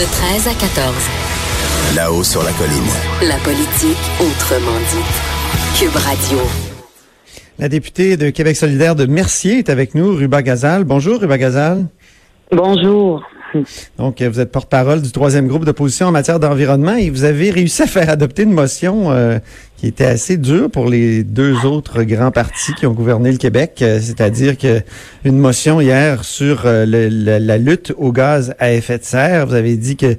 De 13 à 14. Là-haut sur la colline. La politique autrement dite. Cube Radio. La députée de Québec solidaire de Mercier est avec nous, Ruba Gazal. Bonjour, Ruba Gazal. Bonjour. Donc, vous êtes porte-parole du troisième groupe d'opposition en matière d'environnement et vous avez réussi à faire adopter une motion euh, qui était assez dure pour les deux autres grands partis qui ont gouverné le Québec, euh, c'est-à-dire que une motion hier sur euh, le- la, lutte au gaz à effet de serre. Vous avez dit que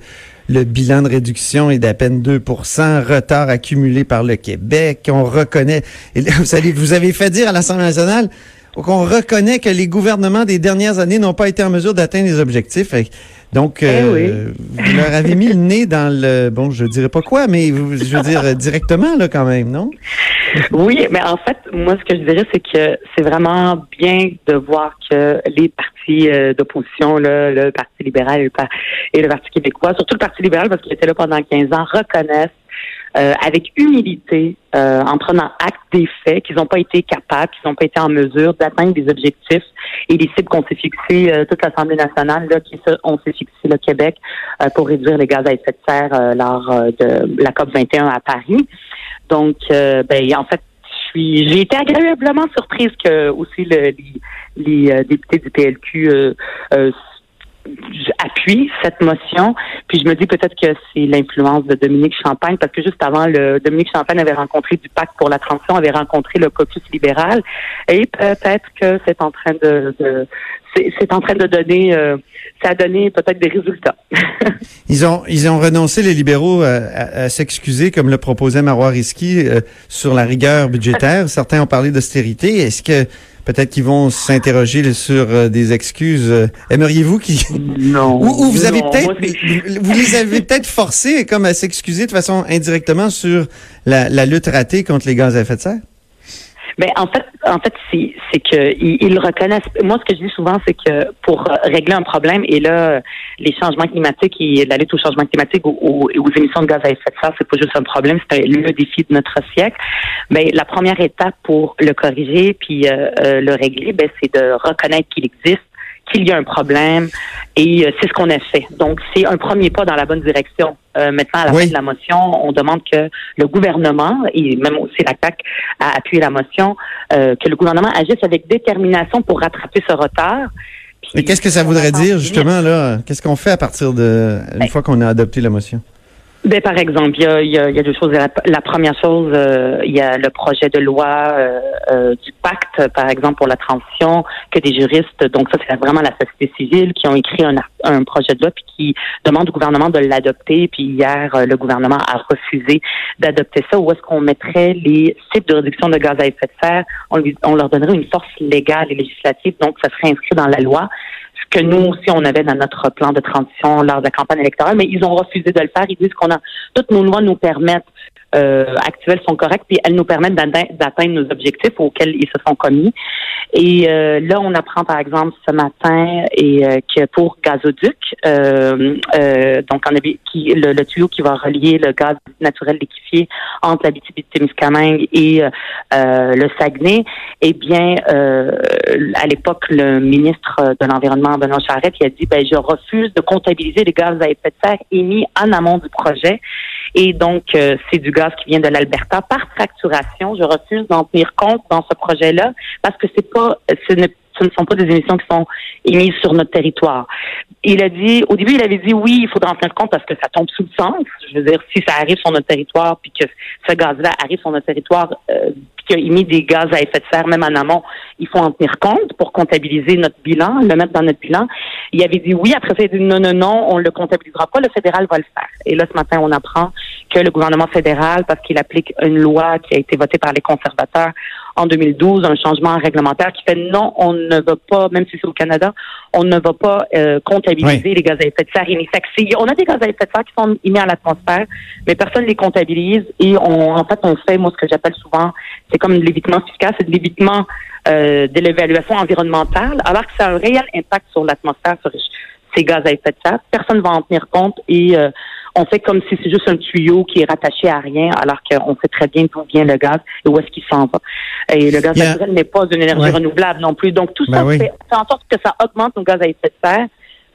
le bilan de réduction est d'à peine 2% retard accumulé par le Québec. On reconnaît, vous, allez, vous avez fait dire à l'Assemblée nationale qu'on reconnaît que les gouvernements des dernières années n'ont pas été en mesure d'atteindre les objectifs. Donc, euh, vous leur avez mis le nez dans le, bon, je dirais pas quoi, mais je veux dire euh, directement là quand même, non? Oui, mais en fait, moi, ce que je dirais, c'est que c'est vraiment bien de voir que les partis euh, d'opposition, là, le Parti libéral le, et le Parti québécois, surtout le Parti libéral, parce qu'il était là pendant 15 ans, reconnaissent euh, avec humilité, euh, en prenant acte des faits, qu'ils n'ont pas été capables, qu'ils n'ont pas été en mesure d'atteindre des objectifs et les cibles qu'on s'est fixées, euh, toute l'Assemblée nationale, là, qui on s'est fixé le Québec euh, pour réduire les gaz à effet de serre euh, lors euh, de la COP 21 à Paris. Donc, ben, en fait, j'ai été agréablement surprise que aussi le- les, députés du PLQ euh, euh, appuient cette motion. Puis je me dis peut-être que c'est l'influence de Dominique Champagne, parce que juste avant, le Dominique Champagne avait rencontré du Pacte pour la transition, avait rencontré le caucus libéral, et peut-être que c'est en train de, de- c'est, en train de donner, euh, ça a donné peut-être des résultats. Ils ont, ils ont renoncé, les libéraux, à, à s'excuser, comme le proposait Marois Risky, euh, sur la rigueur budgétaire. Certains ont parlé d'austérité. Est-ce que peut-être qu'ils vont s'interroger sur euh, des excuses? euh, Aimeriez-vous qu'ils... non. Ou, ou vous avez peut-être, vous les avez peut-être forcés comme à s'excuser de façon indirectement sur la, la lutte ratée contre les gaz à effet de serre? Ben en fait, en fait, c'est que ils, ils reconnaissent. Moi, ce que je dis souvent, c'est que pour euh, régler un problème, et là, les changements climatiques et la lutte aux changements climatiques ou aux, aux émissions de gaz à effet de serre, c'est pas juste un problème, c'est le défi de notre siècle. Mais la première étape pour le corriger puis euh, euh, le régler, ben c'est de reconnaître qu'il existe qu'il y a un problème et euh, c'est ce qu'on a fait. Donc, c'est un premier pas dans la bonne direction. Euh, maintenant, à la Oui. fin de la motion, on demande que le gouvernement, et même aussi la CAQ a appuyé la motion, euh, que le gouvernement agisse avec détermination pour rattraper ce retard. Puis, Mais qu'est-ce que ça voudrait dire, justement, là? Qu'est-ce qu'on fait à partir de, une Ben, fois qu'on a adopté la motion? Ben, par exemple, il y a, y a- y a deux choses. La, première chose, euh, il y a le projet de loi euh, euh, du pacte, par exemple, pour la transition, que des juristes, donc ça, c'est vraiment la société civile, qui ont écrit un, un projet de loi puis qui demande au gouvernement de l'adopter. Puis hier, euh, le gouvernement a refusé d'adopter ça. Où est-ce qu'on mettrait les cibles de réduction de gaz à effet de serre? On, lui- on leur donnerait une force légale et législative, donc ça serait inscrit dans la loi que nous aussi on avait dans notre plan de transition lors de la campagne électorale, mais ils ont refusé de le faire. Ils disent qu'on a toutes nos lois nous permettent euh, actuelles sont correctes puis elles nous permettent d'atteindre nos objectifs auxquels ils se sont commis. Et euh, là, on apprend par exemple ce matin et euh, que pour gazoduc, euh, euh, donc en qui le, le tuyau qui va relier le gaz naturel liquéfié entre la témiscamingue et euh, le Saguenay, eh bien, à l'époque, le ministre de l'Environnement, Benoît Charette, il a dit, ben, je refuse de comptabiliser les gaz à effet de serre émis en amont du projet. Et donc, euh, c'est du gaz qui vient de l'Alberta par fracturation. Je refuse d'en tenir compte dans ce projet-là parce que c'est pas, ce ne, ce ne sont pas des émissions qui sont émises sur notre territoire. Il a dit, au début, il avait dit oui, il faudra en tenir compte parce que ça tombe sous le sens. Je veux dire, si ça arrive sur notre territoire, puis que ce gaz-là arrive sur notre territoire, euh, qu'il a des gaz à effet de serre, même en amont, il faut en tenir compte pour comptabiliser notre bilan, le mettre dans notre bilan. Il avait dit oui, après ça, il a dit non, non, non, on le comptabilisera pas, le fédéral va le faire. Et là, ce matin, on apprend que le gouvernement fédéral, parce qu'il applique une loi qui a été votée par les conservateurs, en 2012 un changement réglementaire qui fait non, on ne va pas, même si c'est au Canada, on ne va pas euh, comptabiliser les gaz à effet de serre émis. On a des gaz à effet de serre qui sont émis à l'atmosphère, mais personne ne les comptabilise et on, en fait, on fait, moi, ce que j'appelle souvent, c'est comme l'évitement fiscal, c'est de l'évitement euh, de l'évaluation environnementale, alors que ça a un réel impact sur l'atmosphère, sur ces gaz à effet de serre. Personne ne va en tenir compte et euh, on fait comme si c'est juste un tuyau qui est rattaché à rien, alors qu'on sait très bien d'où vient le gaz et où est-ce qu'il s'en va. Et le gaz naturel n'est pas une énergie renouvelable non plus. Donc, tout ben ça fait, en sorte que ça augmente nos gaz à effet de serre.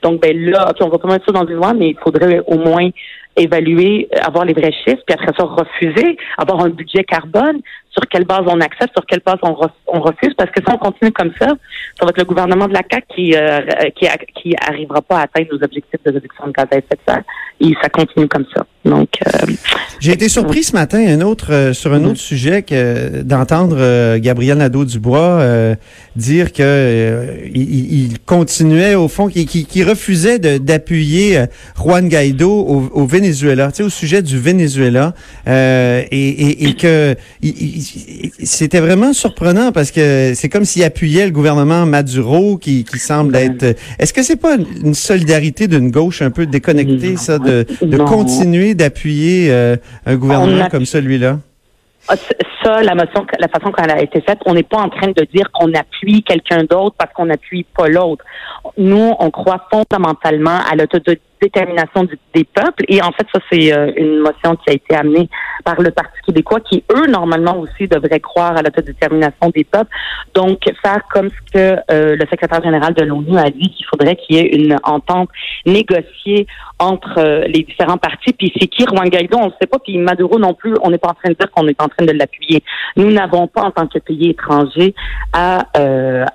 Donc, ben là, on va mettre ça dans une loi, mais il faudrait au moins évaluer, avoir les vrais chiffres, puis après ça, refuser, avoir un budget carbone, sur quelle base on accepte, sur quelle base on, refuse, parce que si on continue comme ça, ça va être le gouvernement de la CAQ qui, euh, qui, qui arrivera pas à atteindre nos objectifs de réduction de gaz à effet de serre. Et ça continue comme ça. Donc, euh, j'ai été surpris ce matin, un autre euh, sur un autre sujet, que d'entendre Gabriel Nadeau-Dubois dire que il, continuait au fond, qu'il qui, refusait d'appuyer Juan Guaido au, au Venezuela, tu sais, au sujet du Venezuela, et, et, et que c'était vraiment surprenant parce que c'est comme s'il appuyait le gouvernement Maduro qui, qui semble être. Est-ce que c'est pas une solidarité d'une gauche un peu déconnectée, ça, de, de continuer d'appuyer euh, un gouvernement comme celui-là? Ah, ça, la motion, la façon qu'elle a été faite, on n'est pas en train de dire qu'on appuie quelqu'un d'autre parce qu'on n'appuie pas l'autre. Nous, on croit fondamentalement à l'autodétermination des peuples et en fait, ça, c'est euh, une motion qui a été amenée par le Parti québécois qui, eux, normalement aussi devraient croire à l'autodétermination des peuples. Donc, faire comme ce que euh, le secrétaire général de l'ONU a dit qu'il faudrait qu'il y ait une entente négociée entre euh, les différents partis. Puis c'est qui Juan Guaido, on ne sait pas. Puis Maduro non plus, on n'est pas en train de dire qu'on est en train de l'appuyer. Nous n'avons pas, en tant que pays étranger, à,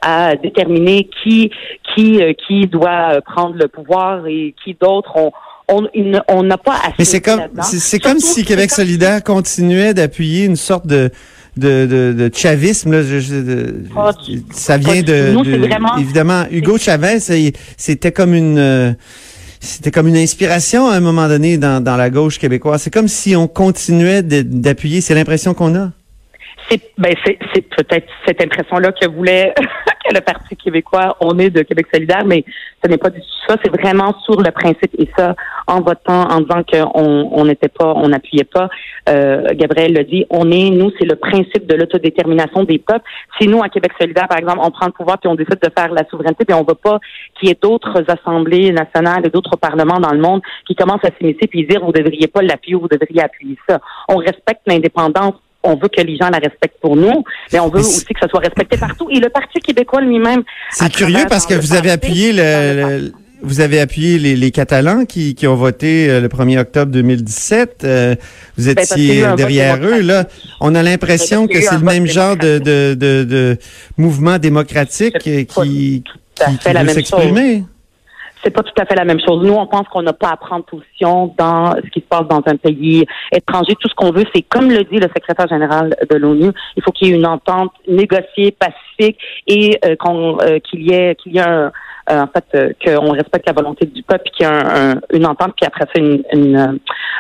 à déterminer qui qui qui doit prendre le pouvoir et qui d'autres on n'a pas assez. Mais c'est comme, c'est comme si Québec solidaire continuait d'appuyer une sorte de de, de, de chavisme. Là, ah, ça vient de, évidemment Hugo Chavez. C'était comme une euh, c'était comme une inspiration à un moment donné dans, dans la gauche québécoise. C'est comme si on continuait d'appuyer. C'est l'impression qu'on a. C'est ben c'est peut-être cette impression-là que voulait le Parti québécois, on est de Québec solidaire, mais ce n'est pas du tout ça. C'est vraiment sur le principe et ça, en votant, en disant qu'on on n'était pas, on n'appuyait pas. Euh, Gabriel l'a dit, on est, nous, c'est le principe de l'autodétermination des peuples. Si nous, à Québec solidaire, par exemple, on prend le pouvoir puis on décide de faire la souveraineté, puis on veut pas qu'il y ait d'autres assemblées nationales et d'autres parlements dans le monde qui commencent à s'immiscer puis dire vous devriez pas l'appuyer, vous devriez appuyer ça. On respecte l'indépendance on veut que les gens la respectent pour nous, mais on veut aussi que ça soit respecté partout. Et le Parti québécois lui-même. C'est curieux parce que vous avez appuyé le, vous avez appuyé les, Catalans qui, qui, ont voté euh, le 1er octobre 2017. Euh, vous ben, étiez derrière eux. Là, on a l'impression que c'est le même genre de, de, de, mouvement démocratique qui, qui, qui veut s'exprimer c'est pas tout à fait la même chose. Nous, on pense qu'on n'a pas à prendre position dans ce qui se passe dans un pays étranger. Tout ce qu'on veut, c'est comme le dit le secrétaire général de l'ONU, il faut qu'il y ait une entente négociée, pacifique et euh, qu'on euh, qu'il y ait qu'il y ait un, en fait, euh, qu'on respecte la volonté du peuple, qu'il y a une entente, puis après ça, une, une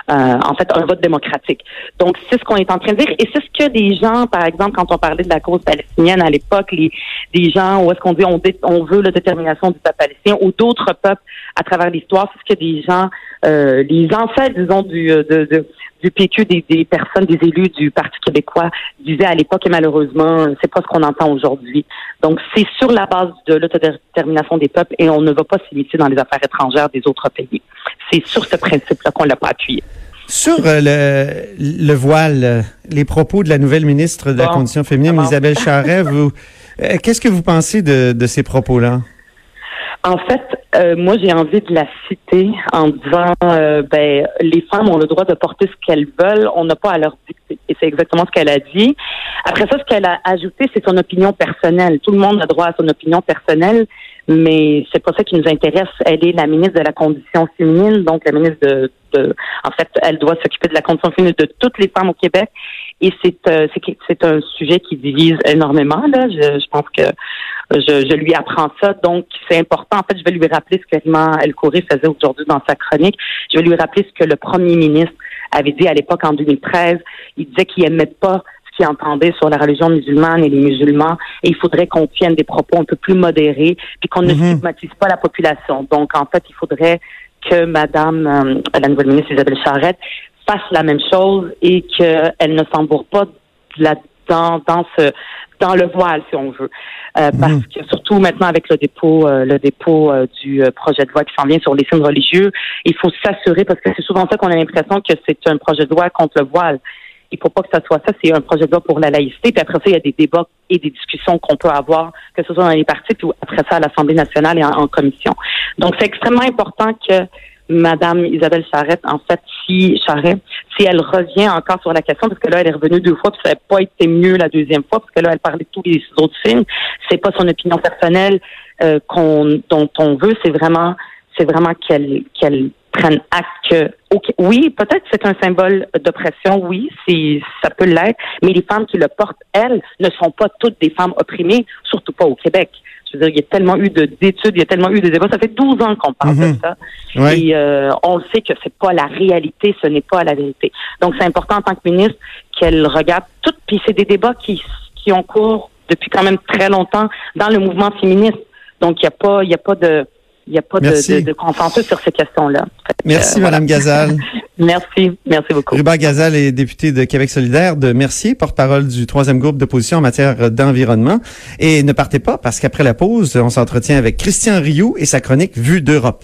euh, en fait, un vote démocratique. Donc, c'est ce qu'on est en train de dire. Et c'est ce que des gens, par exemple, quand on parlait de la cause palestinienne à l'époque, les, des gens, où est-ce qu'on dit on, on veut la détermination du peuple palestinien, ou d'autres peuples à travers l'histoire, c'est ce que des gens, euh, les ancêtres, disons, du, de, de, du PQ, des, des, personnes, des élus du Parti québécois disaient à l'époque et malheureusement, c'est pas ce qu'on entend aujourd'hui. Donc, c'est sur la base de l'autodétermination des peuples et on ne va pas s'immiscer dans les affaires étrangères des autres pays. C'est sur ce principe-là qu'on l'a pas appuyé. Sur euh, le, le, voile, euh, les propos de la nouvelle ministre de la Condition féminine, Isabelle Charret, vous, euh, qu'est-ce que vous pensez de, de ces propos-là? En fait, euh, moi, j'ai envie de la citer en disant, euh, ben, les femmes ont le droit de porter ce qu'elles veulent, on n'a pas à leur dicter. Et c'est exactement ce qu'elle a dit. Après ça, ce qu'elle a ajouté, c'est son opinion personnelle. Tout le monde a droit à son opinion personnelle, mais c'est pas ça qui nous intéresse. Elle est la ministre de la condition féminine, donc la ministre de, de en fait, elle doit s'occuper de la condition féminine de toutes les femmes au Québec. Et c'est euh, c'est un sujet qui divise énormément. Là, je, je pense que je, je, lui apprends ça. Donc, c'est important. En fait, je vais lui rappeler ce Rima El Khoury faisait aujourd'hui dans sa chronique. Je vais lui rappeler ce que le premier ministre avait dit à l'époque en 2013. Il disait qu'il aimait pas ce qu'ils entendaient sur la religion musulmane et les musulmans. Et il faudrait qu'on tienne des propos un peu plus modérés, puis qu'on ne Mhm. stigmatise pas la population. Donc, en fait, il faudrait que Madame, euh, la nouvelle ministre Isabelle Charrette, fasse la même chose et qu'elle ne s'embourre pas là dans, dans ce dans le voile, si on veut. Euh, Parce que surtout maintenant avec le dépôt euh, le dépôt euh, du euh, projet de loi qui s'en vient sur les signes religieux, il faut s'assurer parce que c'est souvent ça qu'on a l'impression que c'est un projet de loi contre le voile. Il faut pas que ça soit ça, c'est un projet de loi pour la laïcité. Puis après ça, il y a des débats et des discussions qu'on peut avoir, que ce soit dans les partis ou après ça à l'Assemblée nationale et en, en commission. Donc c'est extrêmement important que Madame Isabelle Charrette, en fait, si Charrette, si elle revient encore sur la question, parce que là, elle est revenue deux fois, puis ça n'a pas été mieux la deuxième fois, parce que là, elle parlait de tous les autres signes. C'est pas son opinion personnelle euh, qu'on, dont on veut, c'est vraiment, c'est vraiment qu'elle, qu'elle prenne acte que, oui, peut-être c'est un symbole d'oppression, oui, c'est, ça peut l'être, mais les femmes qui le portent, elles, ne sont pas toutes des femmes opprimées, surtout pas au Québec. Je veux dire, il y a tellement eu de, d'études, il y a tellement eu de débats. Ça fait 12 ans qu'on parle Mhm. de ça. Ouais. Et euh, on sait que c'est pas la réalité, ce n'est pas la vérité. Donc c'est important en tant que ministre qu'elle regarde tout. Puis c'est des débats qui qui ont cours depuis quand même très longtemps dans le mouvement féministe. Donc il y a pas il y a pas de il y a pas de, de, de consensus sur ces questions-là. Merci, euh. Madame Gazal. Merci, merci beaucoup. Ruba Gazal est députée de Québec solidaire de Mercier, porte-parole du troisième groupe d'opposition en matière d'environnement. Et ne partez pas, parce qu'après la pause, on s'entretient avec Christian Rioux et sa chronique Vue d'Europe.